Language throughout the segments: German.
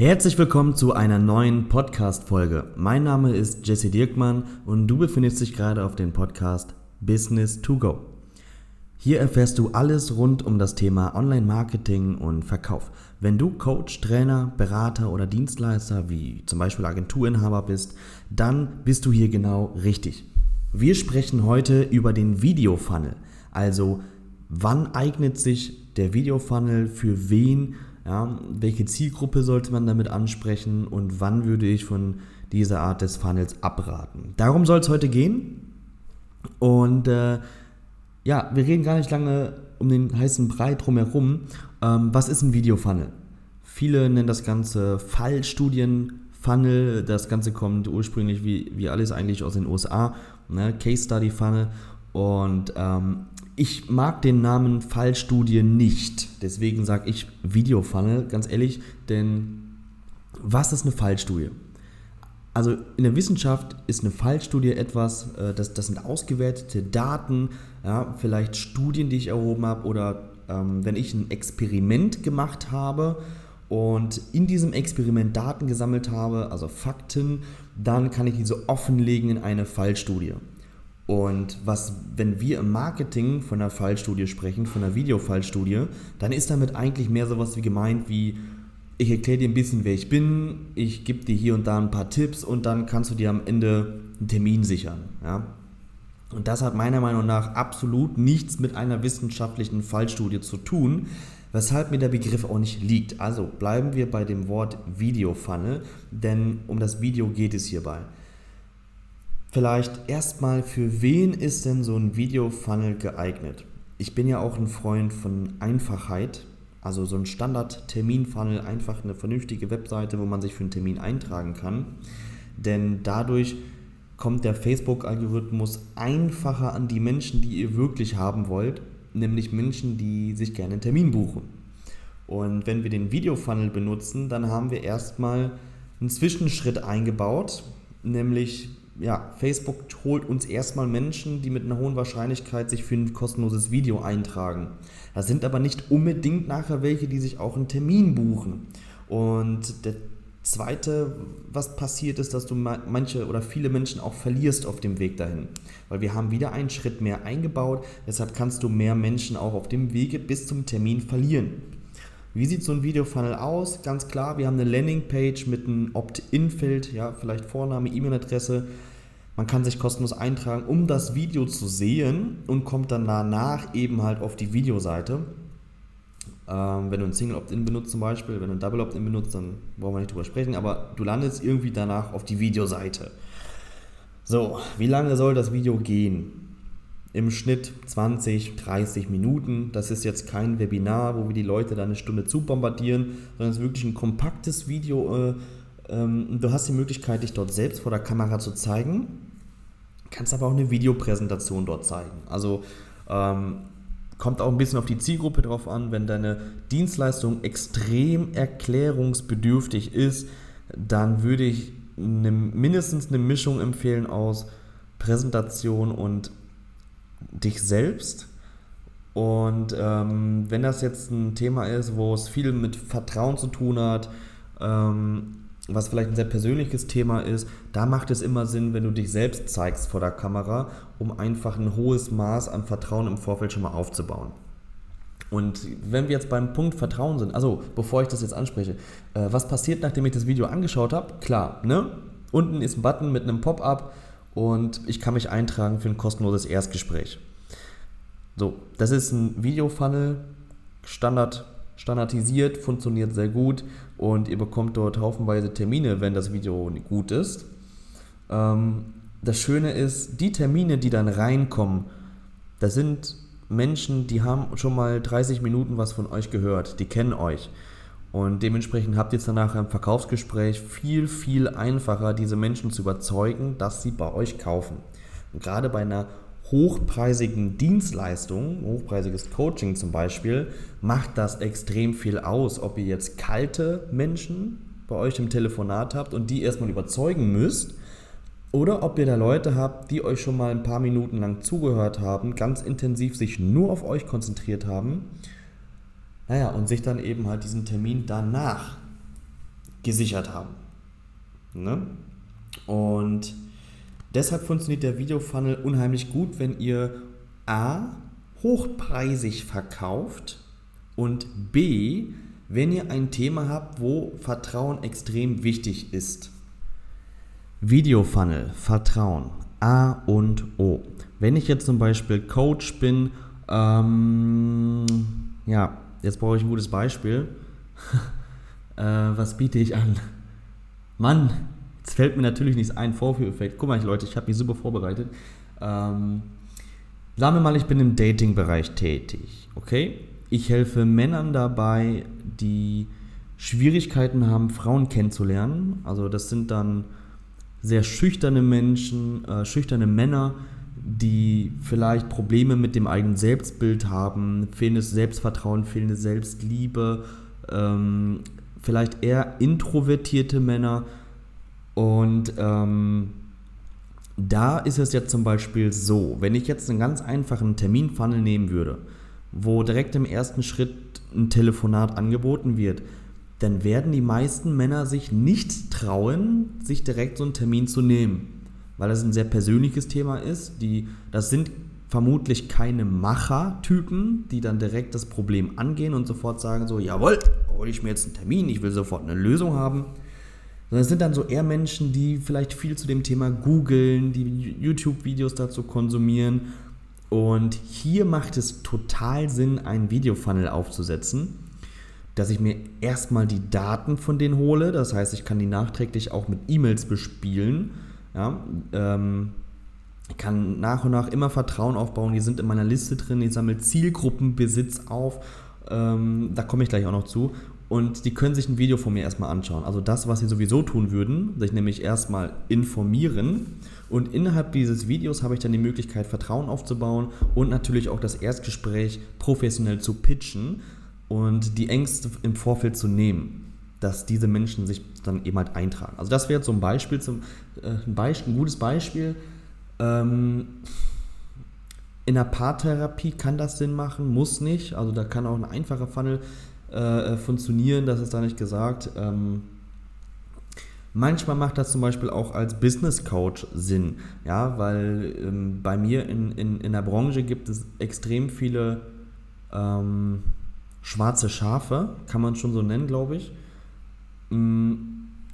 Herzlich willkommen zu einer neuen Podcast-Folge. Mein Name ist Jesse Dirkmann und du befindest dich gerade auf dem Podcast Business to Go. Hier erfährst du alles rund um das Thema Online-Marketing und Verkauf. Wenn du Coach, Trainer, Berater oder Dienstleister wie zum Beispiel Agenturinhaber bist, dann bist du hier genau richtig. Wir sprechen heute über den Video-Funnel. Also wann eignet sich der Video-Funnel für wen ja, welche Zielgruppe sollte man damit ansprechen und wann würde ich von dieser Art des Funnels abraten? Darum soll es heute gehen. Und äh, ja, wir reden gar nicht lange um den heißen Brei drumherum. Ähm, was ist ein Video-Funnel? Viele nennen das Ganze Fallstudien-Funnel. Das Ganze kommt ursprünglich wie, wie alles eigentlich aus den USA. Ne? Case Study Funnel. Und ähm, ich mag den Namen Fallstudie nicht. Deswegen sage ich Videofunnel, ganz ehrlich, denn was ist eine Fallstudie? Also in der Wissenschaft ist eine Fallstudie etwas, äh, das, das sind ausgewertete Daten, ja, vielleicht Studien, die ich erhoben habe oder ähm, wenn ich ein Experiment gemacht habe und in diesem Experiment Daten gesammelt habe, also Fakten, dann kann ich diese offenlegen in eine Fallstudie. Und was, wenn wir im Marketing von einer Fallstudie sprechen, von einer Videofallstudie, dann ist damit eigentlich mehr sowas wie gemeint wie, ich erkläre dir ein bisschen, wer ich bin, ich gebe dir hier und da ein paar Tipps und dann kannst du dir am Ende einen Termin sichern. Ja? Und das hat meiner Meinung nach absolut nichts mit einer wissenschaftlichen Fallstudie zu tun, weshalb mir der Begriff auch nicht liegt. Also bleiben wir bei dem Wort Videofunnel, denn um das Video geht es hierbei. Vielleicht erstmal, für wen ist denn so ein Video-Funnel geeignet? Ich bin ja auch ein Freund von Einfachheit, also so ein Standard-Termin-Funnel, einfach eine vernünftige Webseite, wo man sich für einen Termin eintragen kann. Denn dadurch kommt der Facebook-Algorithmus einfacher an die Menschen, die ihr wirklich haben wollt, nämlich Menschen, die sich gerne einen Termin buchen. Und wenn wir den Video-Funnel benutzen, dann haben wir erstmal einen Zwischenschritt eingebaut, nämlich ja, Facebook holt uns erstmal Menschen, die mit einer hohen Wahrscheinlichkeit sich für ein kostenloses Video eintragen. Das sind aber nicht unbedingt nachher welche, die sich auch einen Termin buchen. Und der zweite, was passiert ist, dass du manche oder viele Menschen auch verlierst auf dem Weg dahin. Weil wir haben wieder einen Schritt mehr eingebaut, deshalb kannst du mehr Menschen auch auf dem Wege bis zum Termin verlieren. Wie sieht so ein Videofunnel aus? Ganz klar, wir haben eine Landingpage mit einem Opt-in-Feld, ja, vielleicht Vorname, E-Mail-Adresse, man kann sich kostenlos eintragen, um das Video zu sehen und kommt dann danach eben halt auf die Videoseite. Ähm, wenn du ein Single Opt-in benutzt zum Beispiel, wenn du ein Double Opt-in benutzt, dann brauchen wir nicht drüber sprechen, aber du landest irgendwie danach auf die Videoseite. So, wie lange soll das Video gehen? Im Schnitt 20, 30 Minuten. Das ist jetzt kein Webinar, wo wir die Leute da eine Stunde zu bombardieren, sondern es ist wirklich ein kompaktes Video. Äh, ähm, du hast die Möglichkeit, dich dort selbst vor der Kamera zu zeigen kannst aber auch eine Videopräsentation dort zeigen. Also ähm, kommt auch ein bisschen auf die Zielgruppe drauf an. Wenn deine Dienstleistung extrem erklärungsbedürftig ist, dann würde ich eine, mindestens eine Mischung empfehlen aus Präsentation und dich selbst. Und ähm, wenn das jetzt ein Thema ist, wo es viel mit Vertrauen zu tun hat, ähm, was vielleicht ein sehr persönliches Thema ist, da macht es immer Sinn, wenn du dich selbst zeigst vor der Kamera, um einfach ein hohes Maß an Vertrauen im Vorfeld schon mal aufzubauen. Und wenn wir jetzt beim Punkt Vertrauen sind, also bevor ich das jetzt anspreche, äh, was passiert, nachdem ich das Video angeschaut habe? Klar, ne? Unten ist ein Button mit einem Pop-up und ich kann mich eintragen für ein kostenloses Erstgespräch. So, das ist ein Video-Funnel, Standard standardisiert, funktioniert sehr gut und ihr bekommt dort haufenweise Termine, wenn das Video gut ist. Ähm, das Schöne ist, die Termine, die dann reinkommen, das sind Menschen, die haben schon mal 30 Minuten was von euch gehört, die kennen euch. Und dementsprechend habt ihr jetzt danach im Verkaufsgespräch viel, viel einfacher, diese Menschen zu überzeugen, dass sie bei euch kaufen. Und gerade bei einer hochpreisigen Dienstleistungen, hochpreisiges Coaching zum Beispiel, macht das extrem viel aus, ob ihr jetzt kalte Menschen bei euch im Telefonat habt und die erstmal überzeugen müsst, oder ob ihr da Leute habt, die euch schon mal ein paar Minuten lang zugehört haben, ganz intensiv sich nur auf euch konzentriert haben, naja, und sich dann eben halt diesen Termin danach gesichert haben. Ne? Und deshalb funktioniert der Videofunnel unheimlich gut, wenn ihr A hochpreisig verkauft und B, wenn ihr ein Thema habt, wo Vertrauen extrem wichtig ist. Videofunnel, Vertrauen, A und O. Wenn ich jetzt zum Beispiel Coach bin, ähm, ja, jetzt brauche ich ein gutes Beispiel. äh, was biete ich an? Mann, jetzt fällt mir natürlich nichts ein, Vorführeffekt. Guck mal, Leute, ich habe mich super vorbereitet. Ähm, sagen wir mal, ich bin im Dating-Bereich tätig, okay? Ich helfe Männern dabei, die Schwierigkeiten haben, Frauen kennenzulernen. Also das sind dann sehr schüchterne Menschen, äh, schüchterne Männer, die vielleicht Probleme mit dem eigenen Selbstbild haben, fehlendes Selbstvertrauen, fehlende Selbstliebe, ähm, vielleicht eher introvertierte Männer. Und ähm, da ist es jetzt zum Beispiel so, wenn ich jetzt einen ganz einfachen Terminfunnel nehmen würde, wo direkt im ersten Schritt ein Telefonat angeboten wird, dann werden die meisten Männer sich nicht trauen, sich direkt so einen Termin zu nehmen, weil das ein sehr persönliches Thema ist. Die, das sind vermutlich keine Macher-Typen, die dann direkt das Problem angehen und sofort sagen so, jawohl, hole ich mir jetzt einen Termin, ich will sofort eine Lösung haben. Sondern es sind dann so eher Menschen, die vielleicht viel zu dem Thema googeln, die YouTube-Videos dazu konsumieren. Und hier macht es total Sinn, einen Videofunnel aufzusetzen dass ich mir erstmal die Daten von denen hole. Das heißt, ich kann die nachträglich auch mit E-Mails bespielen. Ja, ähm, ich kann nach und nach immer Vertrauen aufbauen. Die sind in meiner Liste drin. Ich sammle Zielgruppenbesitz auf. Ähm, da komme ich gleich auch noch zu. Und die können sich ein Video von mir erstmal anschauen. Also das, was sie sowieso tun würden, sich nämlich erstmal informieren. Und innerhalb dieses Videos habe ich dann die Möglichkeit, Vertrauen aufzubauen und natürlich auch das Erstgespräch professionell zu pitchen und die Ängste im Vorfeld zu nehmen, dass diese Menschen sich dann eben halt eintragen. Also das wäre so ein Beispiel, zum, äh, ein, Beispiel ein, gutes Beispiel. Ähm, in der Paartherapie kann das Sinn machen, muss nicht. Also da kann auch ein einfacher Funnel äh, funktionieren, das ist da nicht gesagt. Ähm, Manchmal macht das zum Beispiel auch als Business Coach Sinn, ja, weil ähm, bei mir in, in, in der Branche gibt es extrem viele ähm, schwarze Schafe, kann man schon so nennen, glaube ich. Mm,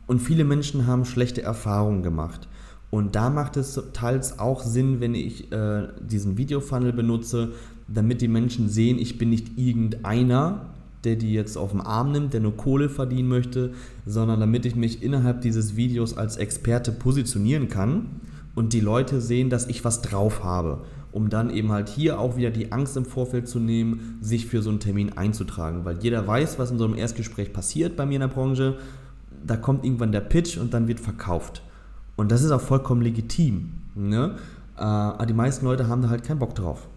und viele Menschen haben schlechte Erfahrungen gemacht. Und da macht es teils auch Sinn, wenn ich äh, diesen Videofunnel benutze, damit die Menschen sehen, ich bin nicht irgendeiner, der die jetzt auf den Arm nimmt, der nur Kohle verdienen möchte, sondern damit ich mich innerhalb dieses Videos als Experte positionieren kann und die Leute sehen, dass ich was drauf habe um dann eben halt hier auch wieder die Angst im Vorfeld zu nehmen, sich für so einen Termin einzutragen. Weil jeder weiß, was in so einem Erstgespräch passiert bei mir in der Branche. Da kommt irgendwann der Pitch und dann wird verkauft. Und das ist auch vollkommen legitim. Ne? Äh, aber die meisten Leute haben da halt keinen Bock drauf.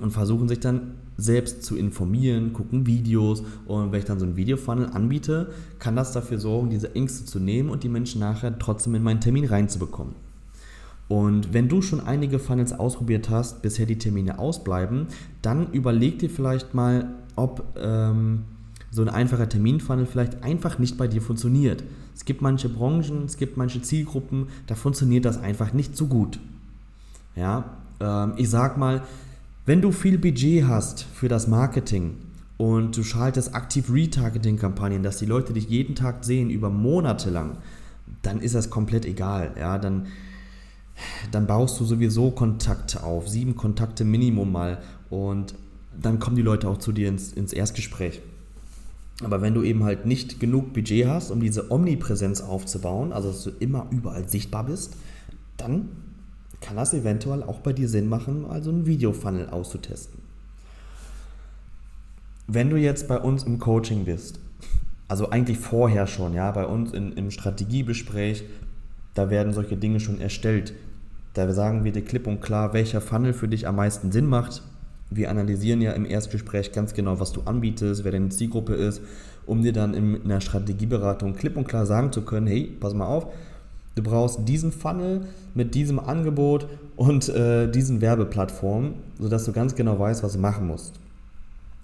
Und versuchen sich dann selbst zu informieren, gucken Videos. Und wenn ich dann so einen Videofunnel anbiete, kann das dafür sorgen, diese Ängste zu nehmen und die Menschen nachher trotzdem in meinen Termin reinzubekommen. Und wenn du schon einige Funnels ausprobiert hast, bisher die Termine ausbleiben, dann überleg dir vielleicht mal, ob ähm, so ein einfacher Terminfunnel vielleicht einfach nicht bei dir funktioniert. Es gibt manche Branchen, es gibt manche Zielgruppen, da funktioniert das einfach nicht so gut. Ja, ähm, ich sag mal, wenn du viel Budget hast für das Marketing und du schaltest aktiv Retargeting-Kampagnen, dass die Leute dich jeden Tag sehen über Monate lang, dann ist das komplett egal. Ja, dann dann baust du sowieso Kontakte auf, sieben Kontakte Minimum mal und dann kommen die Leute auch zu dir ins, ins Erstgespräch. Aber wenn du eben halt nicht genug Budget hast, um diese Omnipräsenz aufzubauen, also dass du immer überall sichtbar bist, dann kann das eventuell auch bei dir Sinn machen, also einen Videofunnel auszutesten. Wenn du jetzt bei uns im Coaching bist, also eigentlich vorher schon, ja, bei uns in, im Strategiebespräch, da werden solche Dinge schon erstellt. Da sagen wir dir klipp und klar, welcher Funnel für dich am meisten Sinn macht. Wir analysieren ja im Erstgespräch ganz genau, was du anbietest, wer deine Zielgruppe ist, um dir dann in einer Strategieberatung klipp und klar sagen zu können, hey, pass mal auf, du brauchst diesen Funnel mit diesem Angebot und äh, diesen Werbeplattformen, sodass du ganz genau weißt, was du machen musst.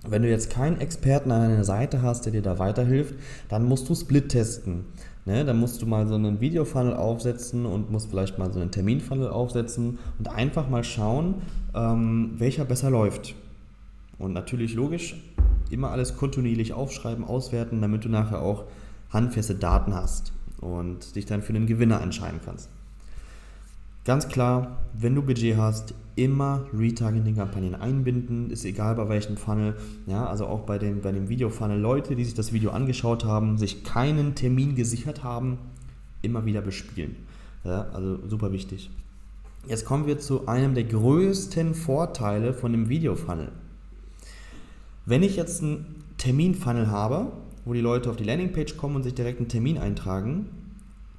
Wenn du jetzt keinen Experten an deiner Seite hast, der dir da weiterhilft, dann musst du Split testen. Ne? Dann musst du mal so einen Videofunnel aufsetzen und musst vielleicht mal so einen Terminfunnel aufsetzen und einfach mal schauen, ähm, welcher besser läuft. Und natürlich logisch, immer alles kontinuierlich aufschreiben, auswerten, damit du nachher auch handfeste Daten hast und dich dann für den Gewinner entscheiden kannst. Ganz klar, wenn du Budget hast, immer Retargeting-Kampagnen einbinden, ist egal bei welchem Funnel. Ja, also auch bei dem, bei dem Video-Funnel Leute, die sich das Video angeschaut haben, sich keinen Termin gesichert haben, immer wieder bespielen. Ja, also super wichtig. Jetzt kommen wir zu einem der größten Vorteile von dem Video-Funnel. Wenn ich jetzt einen Termin-Funnel habe, wo die Leute auf die Landingpage kommen und sich direkt einen Termin eintragen,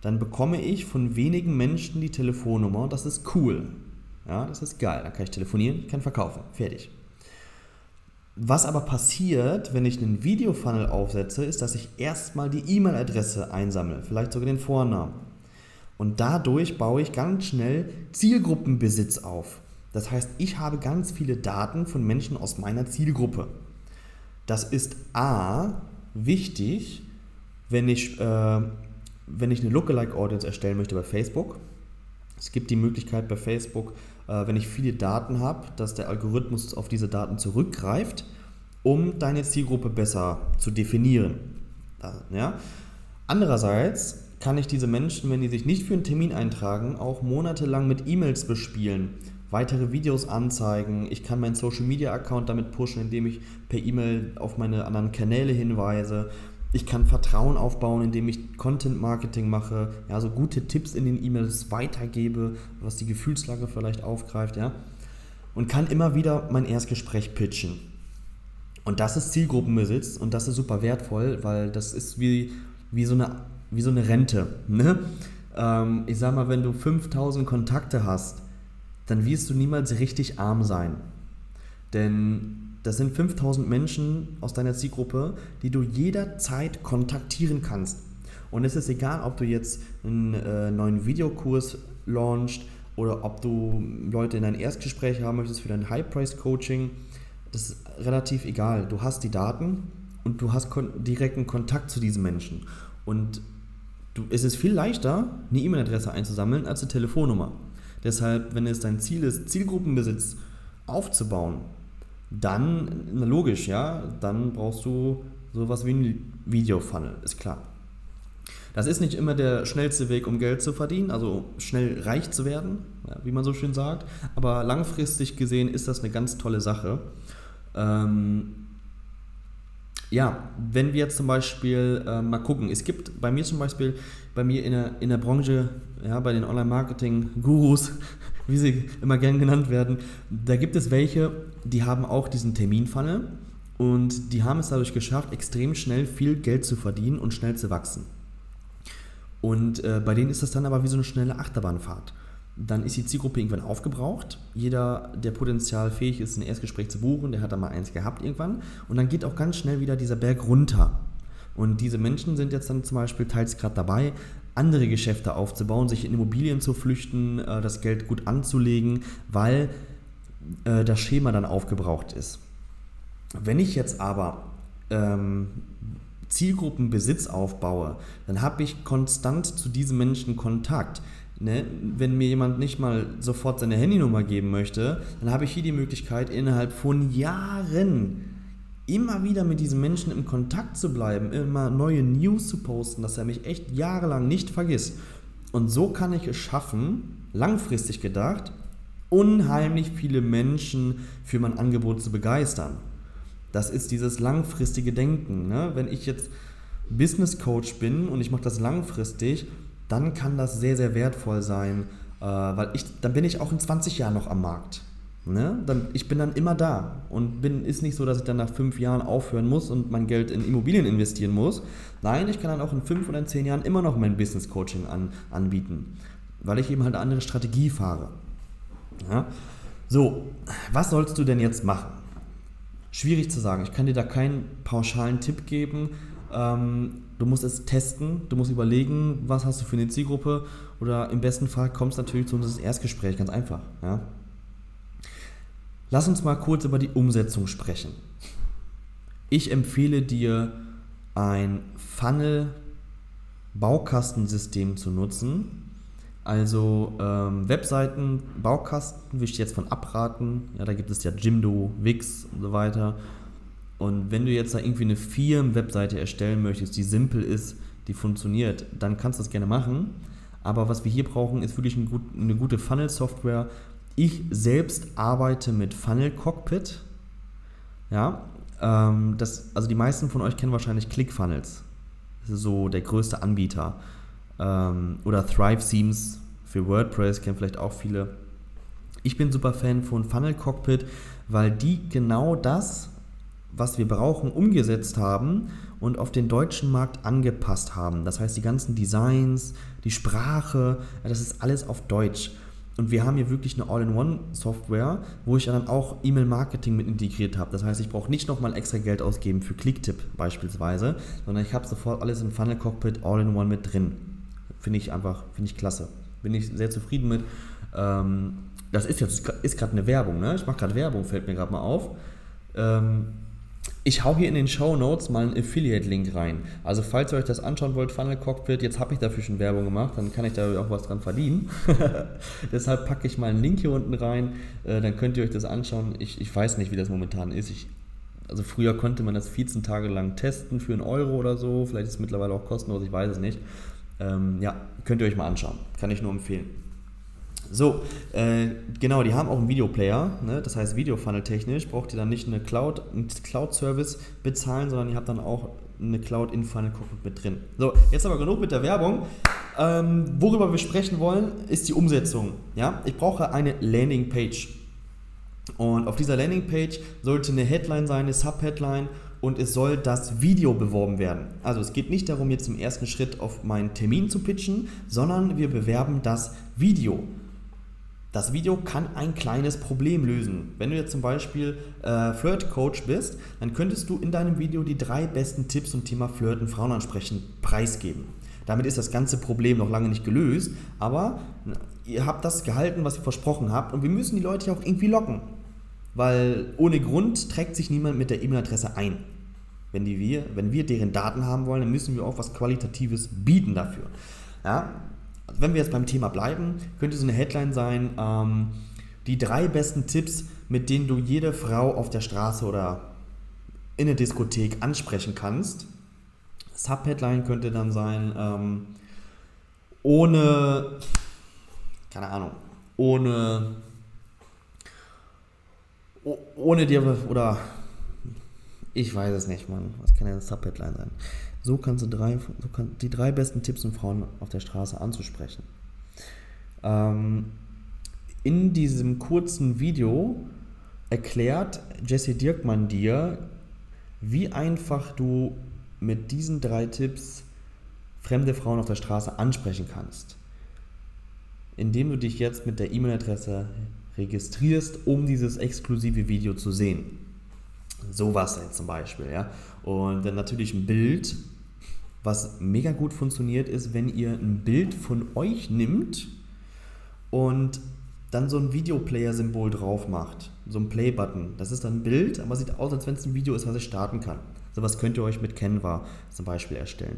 dann bekomme ich von wenigen Menschen die Telefonnummer das ist cool. Ja, das ist geil. Dann kann ich telefonieren, kann verkaufen. Fertig. Was aber passiert, wenn ich einen Videofunnel aufsetze, ist, dass ich erstmal die E-Mail-Adresse einsammle, vielleicht sogar den Vornamen. Und dadurch baue ich ganz schnell Zielgruppenbesitz auf. Das heißt, ich habe ganz viele Daten von Menschen aus meiner Zielgruppe. Das ist A wichtig, wenn ich äh, wenn ich eine Lookalike Audience erstellen möchte bei Facebook, es gibt die Möglichkeit bei Facebook, äh, wenn ich viele Daten habe, dass der Algorithmus auf diese Daten zurückgreift, um deine Zielgruppe besser zu definieren. Ja? Andererseits kann ich diese Menschen, wenn die sich nicht für einen Termin eintragen, auch monatelang mit E-Mails bespielen, weitere Videos anzeigen. Ich kann meinen Social Media Account damit pushen, indem ich per E-Mail auf meine anderen Kanäle hinweise. Ich kann Vertrauen aufbauen, indem ich Content Marketing mache, ja, so gute Tipps in den E-Mails weitergebe, was die Gefühlslage vielleicht aufgreift, ja. Und kann immer wieder mein Erstgespräch pitchen. Und das ist Zielgruppenbesitz und das ist super wertvoll, weil das ist wie, wie, so, eine, wie so eine Rente. Ne? Ähm, ich sag mal, wenn du 5000 Kontakte hast, dann wirst du niemals richtig arm sein. Denn das sind 5000 Menschen aus deiner Zielgruppe, die du jederzeit kontaktieren kannst. Und es ist egal, ob du jetzt einen äh, neuen Videokurs launchst oder ob du Leute in ein Erstgespräch haben möchtest für dein High-Price-Coaching. Das ist relativ egal. Du hast die Daten und du hast kon direkten Kontakt zu diesen Menschen. Und du, es ist viel leichter, eine E-Mail-Adresse einzusammeln als eine Telefonnummer. Deshalb, wenn es dein Ziel ist, Zielgruppenbesitz aufzubauen, dann, na logisch, ja, dann brauchst du sowas wie ein Video-Funnel, ist klar. Das ist nicht immer der schnellste Weg, um Geld zu verdienen, also schnell reich zu werden, wie man so schön sagt, aber langfristig gesehen ist das eine ganz tolle Sache. Ähm, ja, wenn wir jetzt zum Beispiel äh, mal gucken, es gibt bei mir zum Beispiel, bei mir in der, in der Branche, ja, bei den Online-Marketing-Gurus, wie sie immer gern genannt werden, da gibt es welche, die haben auch diesen Terminfunnel und die haben es dadurch geschafft, extrem schnell viel Geld zu verdienen und schnell zu wachsen. Und äh, bei denen ist das dann aber wie so eine schnelle Achterbahnfahrt. Dann ist die Zielgruppe irgendwann aufgebraucht. Jeder, der potenziell fähig ist, ein Erstgespräch zu buchen, der hat da mal eins gehabt irgendwann. Und dann geht auch ganz schnell wieder dieser Berg runter. Und diese Menschen sind jetzt dann zum Beispiel teils gerade dabei, andere Geschäfte aufzubauen, sich in Immobilien zu flüchten, äh, das Geld gut anzulegen, weil äh, das Schema dann aufgebraucht ist. Wenn ich jetzt aber ähm, Zielgruppenbesitz aufbaue, dann habe ich konstant zu diesen Menschen Kontakt. Ne? Wenn mir jemand nicht mal sofort seine Handynummer geben möchte, dann habe ich hier die Möglichkeit, innerhalb von Jahren immer wieder mit diesen Menschen im Kontakt zu bleiben, immer neue News zu posten, dass er mich echt jahrelang nicht vergisst. Und so kann ich es schaffen, langfristig gedacht, unheimlich viele Menschen für mein Angebot zu begeistern. Das ist dieses langfristige Denken. Ne? Wenn ich jetzt Business Coach bin und ich mache das langfristig, dann kann das sehr, sehr wertvoll sein, äh, weil ich, dann bin ich auch in 20 Jahren noch am Markt. Ne? Dann, ich bin dann immer da und bin, ist nicht so, dass ich dann nach fünf Jahren aufhören muss und mein Geld in Immobilien investieren muss. Nein, ich kann dann auch in fünf oder in zehn Jahren immer noch mein Business Coaching an, anbieten, weil ich eben halt eine andere Strategie fahre. Ja? So, was sollst du denn jetzt machen? Schwierig zu sagen. Ich kann dir da keinen pauschalen Tipp geben. Ähm, du musst es testen, du musst überlegen, was hast du für eine Zielgruppe oder im besten Fall kommst du natürlich zu unserem Erstgespräch, ganz einfach. Ja? Lass uns mal kurz über die Umsetzung sprechen. Ich empfehle dir ein Funnel-Baukastensystem zu nutzen. Also ähm, Webseiten, Baukasten will ich jetzt von abraten. Ja, da gibt es ja Jimdo, Wix und so weiter. Und wenn du jetzt da irgendwie eine Firmen-Webseite erstellen möchtest, die simpel ist, die funktioniert, dann kannst du das gerne machen. Aber was wir hier brauchen, ist wirklich eine gute Funnel-Software. Ich selbst arbeite mit Funnel Cockpit. Ja, ähm, das, also die meisten von euch kennen wahrscheinlich ClickFunnels. Das ist so der größte Anbieter. Ähm, oder Thrive Themes für WordPress, kennen vielleicht auch viele. Ich bin super Fan von Funnel Cockpit, weil die genau das, was wir brauchen, umgesetzt haben und auf den deutschen Markt angepasst haben. Das heißt, die ganzen Designs, die Sprache, das ist alles auf Deutsch. Und wir haben hier wirklich eine All-in-One-Software, wo ich dann auch E-Mail-Marketing mit integriert habe. Das heißt, ich brauche nicht nochmal extra Geld ausgeben für Clicktip beispielsweise, sondern ich habe sofort alles im Funnel Cockpit All-in-One mit drin. Finde ich einfach, finde ich klasse. Bin ich sehr zufrieden mit. Ähm, das ist jetzt ist gerade eine Werbung, ne? Ich mache gerade Werbung, fällt mir gerade mal auf. Ähm, ich hau hier in den Show Notes mal einen Affiliate-Link rein. Also falls ihr euch das anschauen wollt, Funnel Cockpit, jetzt habe ich dafür schon Werbung gemacht, dann kann ich da auch was dran verdienen. Deshalb packe ich mal einen Link hier unten rein, äh, dann könnt ihr euch das anschauen. Ich, ich weiß nicht, wie das momentan ist. Ich, also früher konnte man das 14 Tage lang testen für einen Euro oder so. Vielleicht ist es mittlerweile auch kostenlos, ich weiß es nicht. Ähm, ja, könnt ihr euch mal anschauen. Kann ich nur empfehlen. So, äh, genau, die haben auch einen Videoplayer, ne? das heißt Videofunnel technisch braucht ihr dann nicht eine Cloud, einen Cloud-Service bezahlen, sondern ihr habt dann auch eine Cloud in Funnel Cockpit mit drin. So, jetzt aber genug mit der Werbung. Ähm, worüber wir sprechen wollen, ist die Umsetzung. Ja? Ich brauche eine Landingpage. Und auf dieser Landingpage sollte eine Headline sein, eine Subheadline und es soll das Video beworben werden. Also es geht nicht darum, jetzt im ersten Schritt auf meinen Termin zu pitchen, sondern wir bewerben das Video. Das Video kann ein kleines Problem lösen. Wenn du jetzt zum Beispiel äh, Flirt-Coach bist, dann könntest du in deinem Video die drei besten Tipps zum Thema Flirten, Frauen ansprechen preisgeben. Damit ist das ganze Problem noch lange nicht gelöst, aber ihr habt das gehalten, was ihr versprochen habt und wir müssen die Leute ja auch irgendwie locken. Weil ohne Grund trägt sich niemand mit der E-Mail-Adresse ein. Wenn, die wir, wenn wir deren Daten haben wollen, dann müssen wir auch was Qualitatives bieten dafür. Ja? Wenn wir jetzt beim Thema bleiben, könnte so eine Headline sein, ähm, die drei besten Tipps, mit denen du jede Frau auf der Straße oder in der Diskothek ansprechen kannst. Subheadline könnte dann sein, ähm, ohne, keine Ahnung, ohne, ohne dir, oder ich weiß es nicht, Mann, was kann denn eine Subheadline sein? So kannst du drei, so kann, die drei besten Tipps, um Frauen auf der Straße anzusprechen. Ähm, in diesem kurzen Video erklärt Jesse Dirkmann dir, wie einfach du mit diesen drei Tipps fremde Frauen auf der Straße ansprechen kannst. Indem du dich jetzt mit der E-Mail-Adresse registrierst, um dieses exklusive Video zu sehen. Sowas jetzt zum Beispiel, ja. Und dann natürlich ein Bild, was mega gut funktioniert, ist, wenn ihr ein Bild von euch nimmt und dann so ein Videoplayer-Symbol drauf macht. So ein Play-Button. Das ist dann ein Bild, aber sieht aus, als wenn es ein Video ist, was ich starten kann. So was könnt ihr euch mit Canva zum Beispiel erstellen.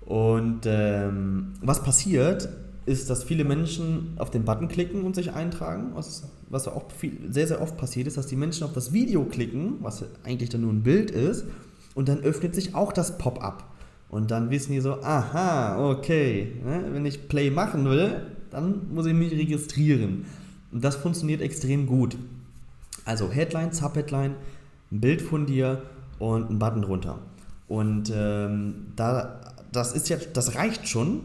Und ähm, was passiert, ist, dass viele Menschen auf den Button klicken und sich eintragen, was, was auch viel, sehr, sehr oft passiert ist, dass die Menschen auf das Video klicken, was eigentlich dann nur ein Bild ist, und dann öffnet sich auch das Pop-up. Und dann wissen die so, aha, okay, ne, wenn ich Play machen will, dann muss ich mich registrieren. Und das funktioniert extrem gut. Also Headline, Subheadline, ein Bild von dir und ein Button drunter. Und ähm, da, das ist jetzt, das reicht schon.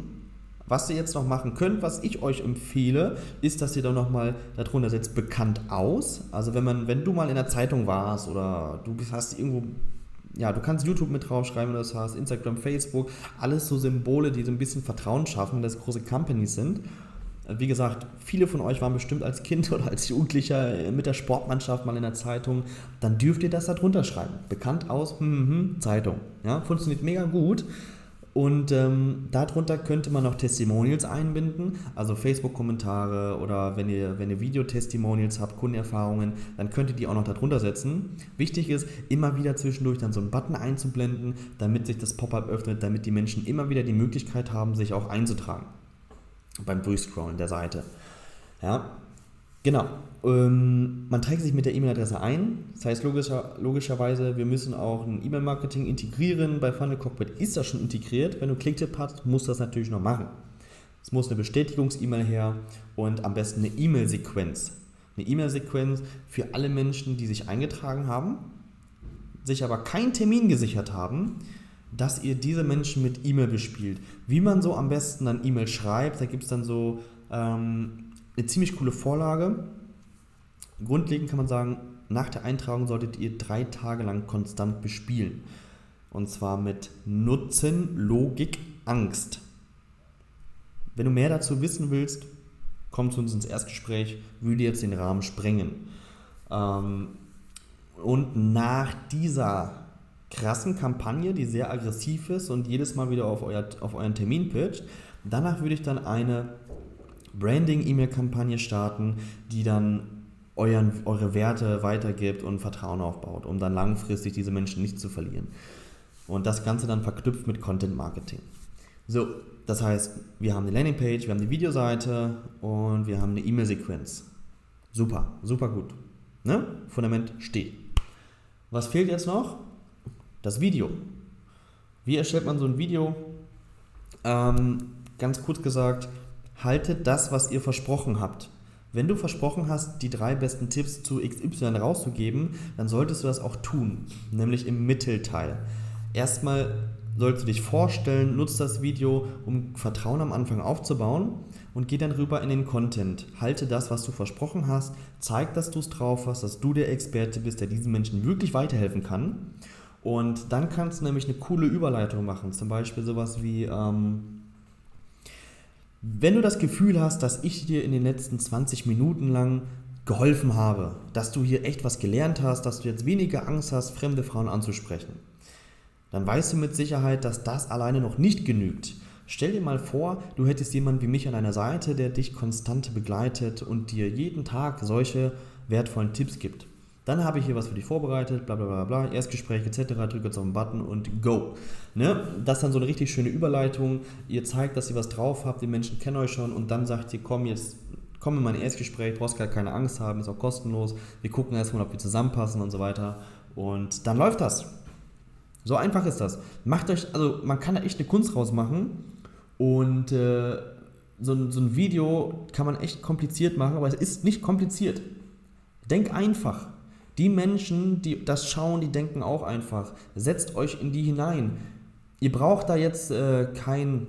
Was ihr jetzt noch machen könnt, was ich euch empfehle, ist, dass ihr dann nochmal darunter setzt, bekannt aus. Also wenn man, wenn du mal in der Zeitung warst oder du hast irgendwo ja, du kannst YouTube mit draufschreiben, das hast, Instagram, Facebook, alles so Symbole, die so ein bisschen Vertrauen schaffen, dass große Companies sind. Wie gesagt, viele von euch waren bestimmt als Kind oder als Jugendlicher mit der Sportmannschaft mal in der Zeitung. Dann dürft ihr das da drunter schreiben. Bekannt aus hm, hm, Zeitung. Ja, funktioniert mega gut. Und ähm, darunter könnte man noch Testimonials einbinden, also Facebook-Kommentare oder wenn ihr, wenn ihr Videotestimonials habt, Kundenerfahrungen, dann könnt ihr die auch noch darunter setzen. Wichtig ist, immer wieder zwischendurch dann so einen Button einzublenden, damit sich das Pop-up öffnet, damit die Menschen immer wieder die Möglichkeit haben, sich auch einzutragen beim Durchscrollen der Seite. Ja, genau. Ähm, man trägt sich mit der E-Mail-Adresse ein. Das heißt logischer, logischerweise, wir müssen auch ein E-Mail-Marketing integrieren. Bei Funnel Cockpit ist das schon integriert. Wenn du Clicktip hast, musst du das natürlich noch machen. Es muss eine Bestätigungs-E-Mail her und am besten eine E-Mail-Sequenz. Eine E-Mail-Sequenz für alle Menschen, die sich eingetragen haben, sich aber keinen Termin gesichert haben, dass ihr diese Menschen mit E-Mail bespielt. Wie man so am besten dann E-Mail schreibt, da gibt es dann so ähm, eine ziemlich coole Vorlage. Grundlegend kann man sagen, nach der Eintragung solltet ihr drei Tage lang konstant bespielen. Und zwar mit Nutzen, Logik, Angst. Wenn du mehr dazu wissen willst, komm zu uns ins Erstgespräch, würde jetzt den Rahmen sprengen. Ähm, und nach dieser krassen Kampagne, die sehr aggressiv ist und jedes Mal wieder auf, euer, auf euren Termin pitcht. Danach würde ich dann eine Branding-E-Mail-Kampagne starten, die dann euren, eure Werte weitergibt und Vertrauen aufbaut, um dann langfristig diese Menschen nicht zu verlieren. Und das Ganze dann verknüpft mit Content Marketing. So, das heißt, wir haben eine Landingpage, wir haben die Videoseite und wir haben eine E-Mail-Sequenz. Super, super gut. Ne? Fundament steht. Was fehlt jetzt noch? Das Video. Wie erstellt man so ein Video? Ähm, ganz kurz gesagt, haltet das, was ihr versprochen habt. Wenn du versprochen hast, die drei besten Tipps zu XY rauszugeben, dann solltest du das auch tun, nämlich im Mittelteil. Erstmal sollst du dich vorstellen, nutzt das Video, um Vertrauen am Anfang aufzubauen und geh dann rüber in den Content. Halte das, was du versprochen hast, zeig, dass du es drauf hast, dass du der Experte bist, der diesen Menschen wirklich weiterhelfen kann und dann kannst du nämlich eine coole Überleitung machen. Zum Beispiel sowas wie, ähm, wenn du das Gefühl hast, dass ich dir in den letzten 20 Minuten lang geholfen habe, dass du hier echt was gelernt hast, dass du jetzt weniger Angst hast, fremde Frauen anzusprechen, dann weißt du mit Sicherheit, dass das alleine noch nicht genügt. Stell dir mal vor, du hättest jemanden wie mich an deiner Seite, der dich konstant begleitet und dir jeden Tag solche wertvollen Tipps gibt. Dann habe ich hier was für dich vorbereitet, bla bla bla bla, Erstgespräch etc. Drücke jetzt auf den Button und go. Ne? Das ist dann so eine richtig schöne Überleitung. Ihr zeigt, dass ihr was drauf habt, die Menschen kennen euch schon und dann sagt ihr, komm jetzt, komm in mein Erstgespräch, brauchst gar keine Angst haben, ist auch kostenlos. Wir gucken erstmal, ob wir zusammenpassen und so weiter. Und dann läuft das. So einfach ist das. Macht euch, also man kann da echt eine Kunst rausmachen und äh, so, so ein Video kann man echt kompliziert machen, aber es ist nicht kompliziert. Denk einfach. Die Menschen, die das schauen, die denken auch einfach, setzt euch in die hinein. Ihr braucht da jetzt äh, kein,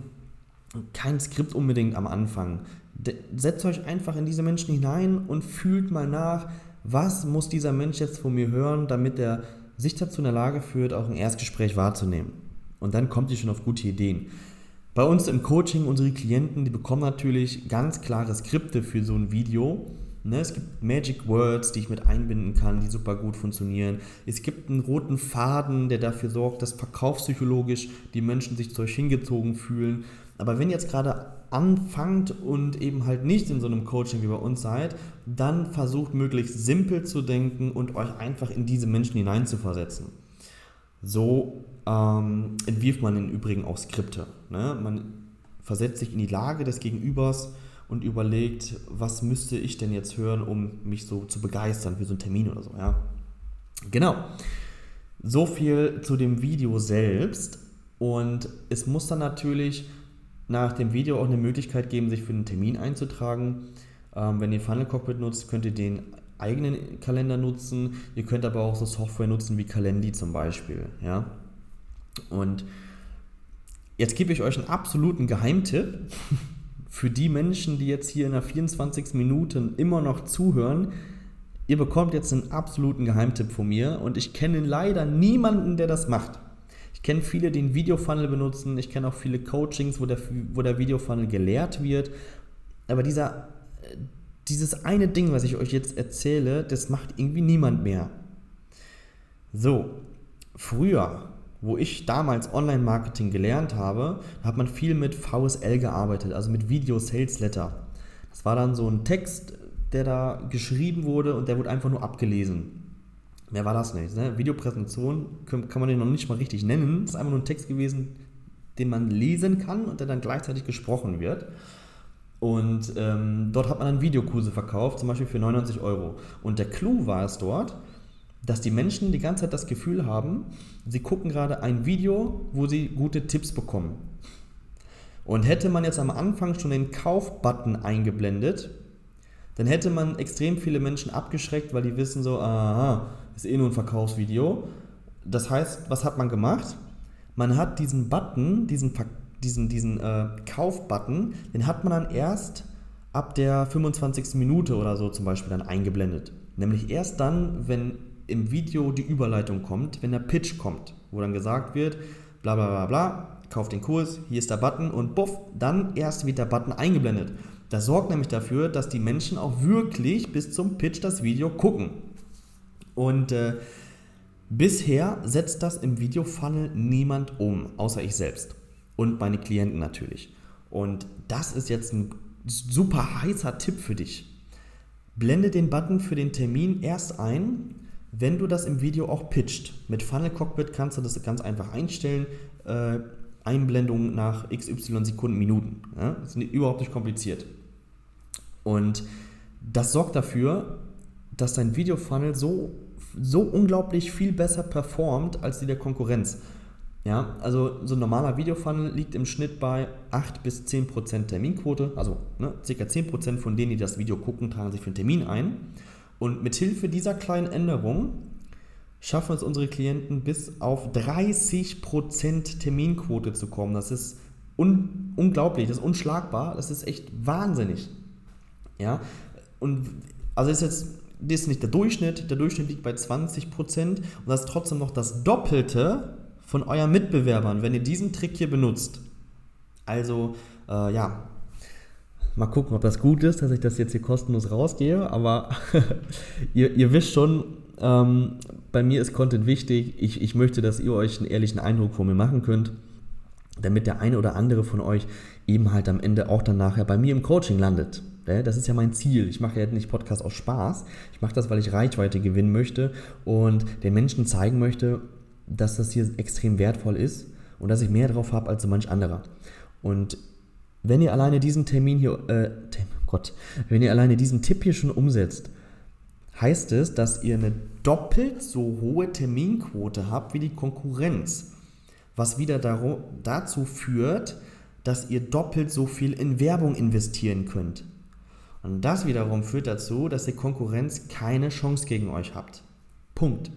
kein Skript unbedingt am Anfang. De setzt euch einfach in diese Menschen hinein und fühlt mal nach, was muss dieser Mensch jetzt von mir hören, damit er sich dazu in der Lage führt, auch ein Erstgespräch wahrzunehmen. Und dann kommt ihr schon auf gute Ideen. Bei uns im Coaching, unsere Klienten, die bekommen natürlich ganz klare Skripte für so ein Video Ne, es gibt Magic Words, die ich mit einbinden kann, die super gut funktionieren. Es gibt einen roten Faden, der dafür sorgt, dass verkaufspsychologisch die Menschen sich zu euch hingezogen fühlen. Aber wenn ihr jetzt gerade anfangt und eben halt nicht in so einem Coaching wie bei uns seid, dann versucht möglichst simpel zu denken und euch einfach in diese Menschen hineinzuversetzen. So ähm, entwirft man im Übrigen auch Skripte. Ne? Man versetzt sich in die Lage des Gegenübers und überlegt, was müsste ich denn jetzt hören, um mich so zu begeistern für so einen Termin oder so. Ja. Genau. So viel zu dem Video selbst. Und es muss dann natürlich nach dem Video auch eine Möglichkeit geben, sich für einen Termin einzutragen. Ähm, wenn ihr Funnel Cockpit nutzt, könnt ihr den eigenen Kalender nutzen. Ihr könnt aber auch so Software nutzen wie Calendly zum Beispiel. Ja? Und jetzt gebe ich euch einen absoluten Geheimtipp. für die Menschen, die jetzt hier in der 24. Minute immer noch zuhören, ihr bekommt jetzt einen absoluten Geheimtipp von mir und ich kenne leider niemanden, der das macht. Ich kenne viele, die einen Videofunnel benutzen, ich kenne auch viele Coachings, wo der, wo der Videofunnel gelehrt wird, aber dieser, dieses eine Ding, was ich euch jetzt erzähle, das macht irgendwie niemand mehr. So, früher wo ich damals Online-Marketing gelernt habe, hat man viel mit VSL gearbeitet, also mit Video Sales Letter. Das war dann so ein Text, der da geschrieben wurde und der wurde einfach nur abgelesen. Mehr war das nicht. Ne? Videopräsentation kann man den noch nicht mal richtig nennen. Das ist einfach nur ein Text gewesen, den man lesen kann und der dann gleichzeitig gesprochen wird. Und ähm, dort hat man dann Videokurse verkauft, zum Beispiel für 99 Euro. Und der Clou war es dort, dass die Menschen die ganze Zeit das Gefühl haben, sie gucken gerade ein Video, wo sie gute Tipps bekommen. Und hätte man jetzt am Anfang schon den Kauf-Button eingeblendet, dann hätte man extrem viele Menschen abgeschreckt, weil die wissen so, aha, ist eh nur ein Verkaufsvideo. Das heißt, was hat man gemacht? Man hat diesen Button, diesen, diesen, diesen äh, Kauf-Button, den hat man dann erst ab der 25. Minute oder so zum Beispiel dann eingeblendet. Nämlich erst dann, wenn im Video die Überleitung kommt, wenn der Pitch kommt, wo dann gesagt wird, bla bla bla bla, kauf den Kurs, hier ist der Button und buff, dann erst wird der Button eingeblendet. Das sorgt nämlich dafür, dass die Menschen auch wirklich bis zum Pitch das Video gucken. Und äh, bisher setzt das im Video-Funnel niemand um, außer ich selbst und meine Klienten natürlich. Und das ist jetzt ein super heißer Tipp für dich. Blende den Button für den Termin erst ein, wenn du das im Video auch pitcht. Mit Funnel Cockpit kannst du das ganz einfach einstellen. Äh, Einblendung nach XY Sekunden, Minuten. Ja? Das ist überhaupt nicht kompliziert. Und das sorgt dafür, dass dein Video-Funnel so, so unglaublich viel besser performt als die der Konkurrenz. Ja, also so ein normaler Video-Funnel liegt im Schnitt bei 8 bis 10% Terminquote, also ne, ca. 10% von denen, die das Video gucken, tragen sich für einen Termin ein. Und mit Hilfe dieser kleinen Änderung schaffen es unsere Klienten bis auf 30% Terminquote zu kommen. Das ist un unglaublich, das ist unschlagbar, das ist echt wahnsinnig. Ja, und also ist jetzt das ist nicht der Durchschnitt, der Durchschnitt liegt bei 20% und das ist trotzdem noch das Doppelte von euren Mitbewerbern, wenn ihr diesen Trick hier benutzt. Also, äh, ja, mal gucken, ob das gut ist, dass ich das jetzt hier kostenlos rausgehe, aber ihr, ihr wisst schon, ähm, bei mir ist Content wichtig. Ich, ich möchte, dass ihr euch einen ehrlichen Eindruck von mir machen könnt, damit der eine oder andere von euch eben halt am Ende auch dann nachher bei mir im Coaching landet. Das ist ja mein Ziel. Ich mache ja nicht Podcast aus Spaß. Ich mache das, weil ich Reichweite gewinnen möchte und den Menschen zeigen möchte, dass das hier extrem wertvoll ist und dass ich mehr drauf habe als so manch anderer. Und wenn ihr alleine diesen Termin hier, äh, Gott, wenn ihr alleine diesen Tipp hier schon umsetzt, heißt es, dass ihr eine doppelt so hohe Terminquote habt wie die Konkurrenz. Was wieder dazu führt, dass ihr doppelt so viel in Werbung investieren könnt. Und das wiederum führt dazu, dass die Konkurrenz keine Chance gegen euch habt. Punkt.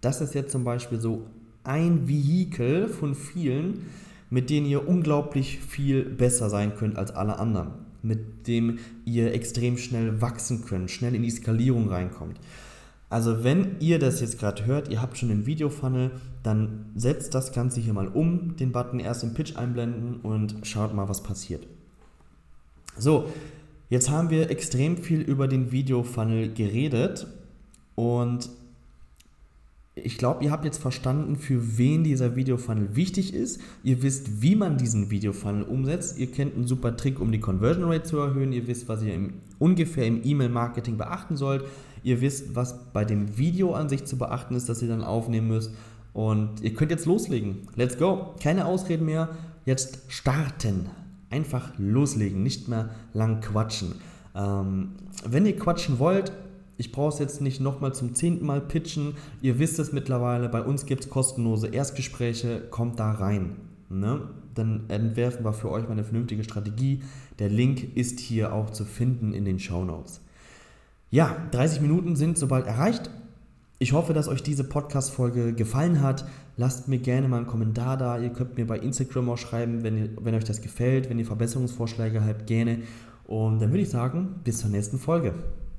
Das ist jetzt zum Beispiel so ein Vehikel von vielen, mit denen ihr unglaublich viel besser sein könnt als alle anderen mit dem ihr extrem schnell wachsen könnt, schnell in die Skalierung reinkommt. Also wenn ihr das jetzt gerade hört, ihr habt schon den Video-Funnel, dann setzt das Ganze hier mal um, den Button erst im Pitch einblenden und schaut mal, was passiert. So, jetzt haben wir extrem viel über den Video-Funnel geredet und ich glaube, ihr habt jetzt verstanden, für wen dieser Videofunnel wichtig ist. Ihr wisst, wie man diesen Videofunnel umsetzt. Ihr kennt einen super Trick, um die Conversion Rate zu erhöhen. Ihr wisst, was ihr im, ungefähr im E-Mail-Marketing beachten sollt. Ihr wisst, was bei dem Video an sich zu beachten ist, das ihr dann aufnehmen müsst. Und ihr könnt jetzt loslegen. Let's go. Keine Ausreden mehr. Jetzt starten. Einfach loslegen, nicht mehr lang quatschen. Ähm, wenn ihr quatschen wollt, ich brauche es jetzt nicht nochmal zum zehnten Mal pitchen. Ihr wisst es mittlerweile, bei uns gibt es kostenlose Erstgespräche, kommt da rein. Ne? Dann entwerfen wir für euch mal eine vernünftige Strategie. Der Link ist hier auch zu finden in den Show Notes. Ja, 30 Minuten sind sobald erreicht. Ich hoffe, dass euch diese Podcast-Folge gefallen hat. Lasst mir gerne mal einen Kommentar da. Ihr könnt mir bei Instagram auch schreiben, wenn, ihr, wenn euch das gefällt, wenn ihr Verbesserungsvorschläge habt, gerne. Und dann würde ich sagen, bis zur nächsten Folge.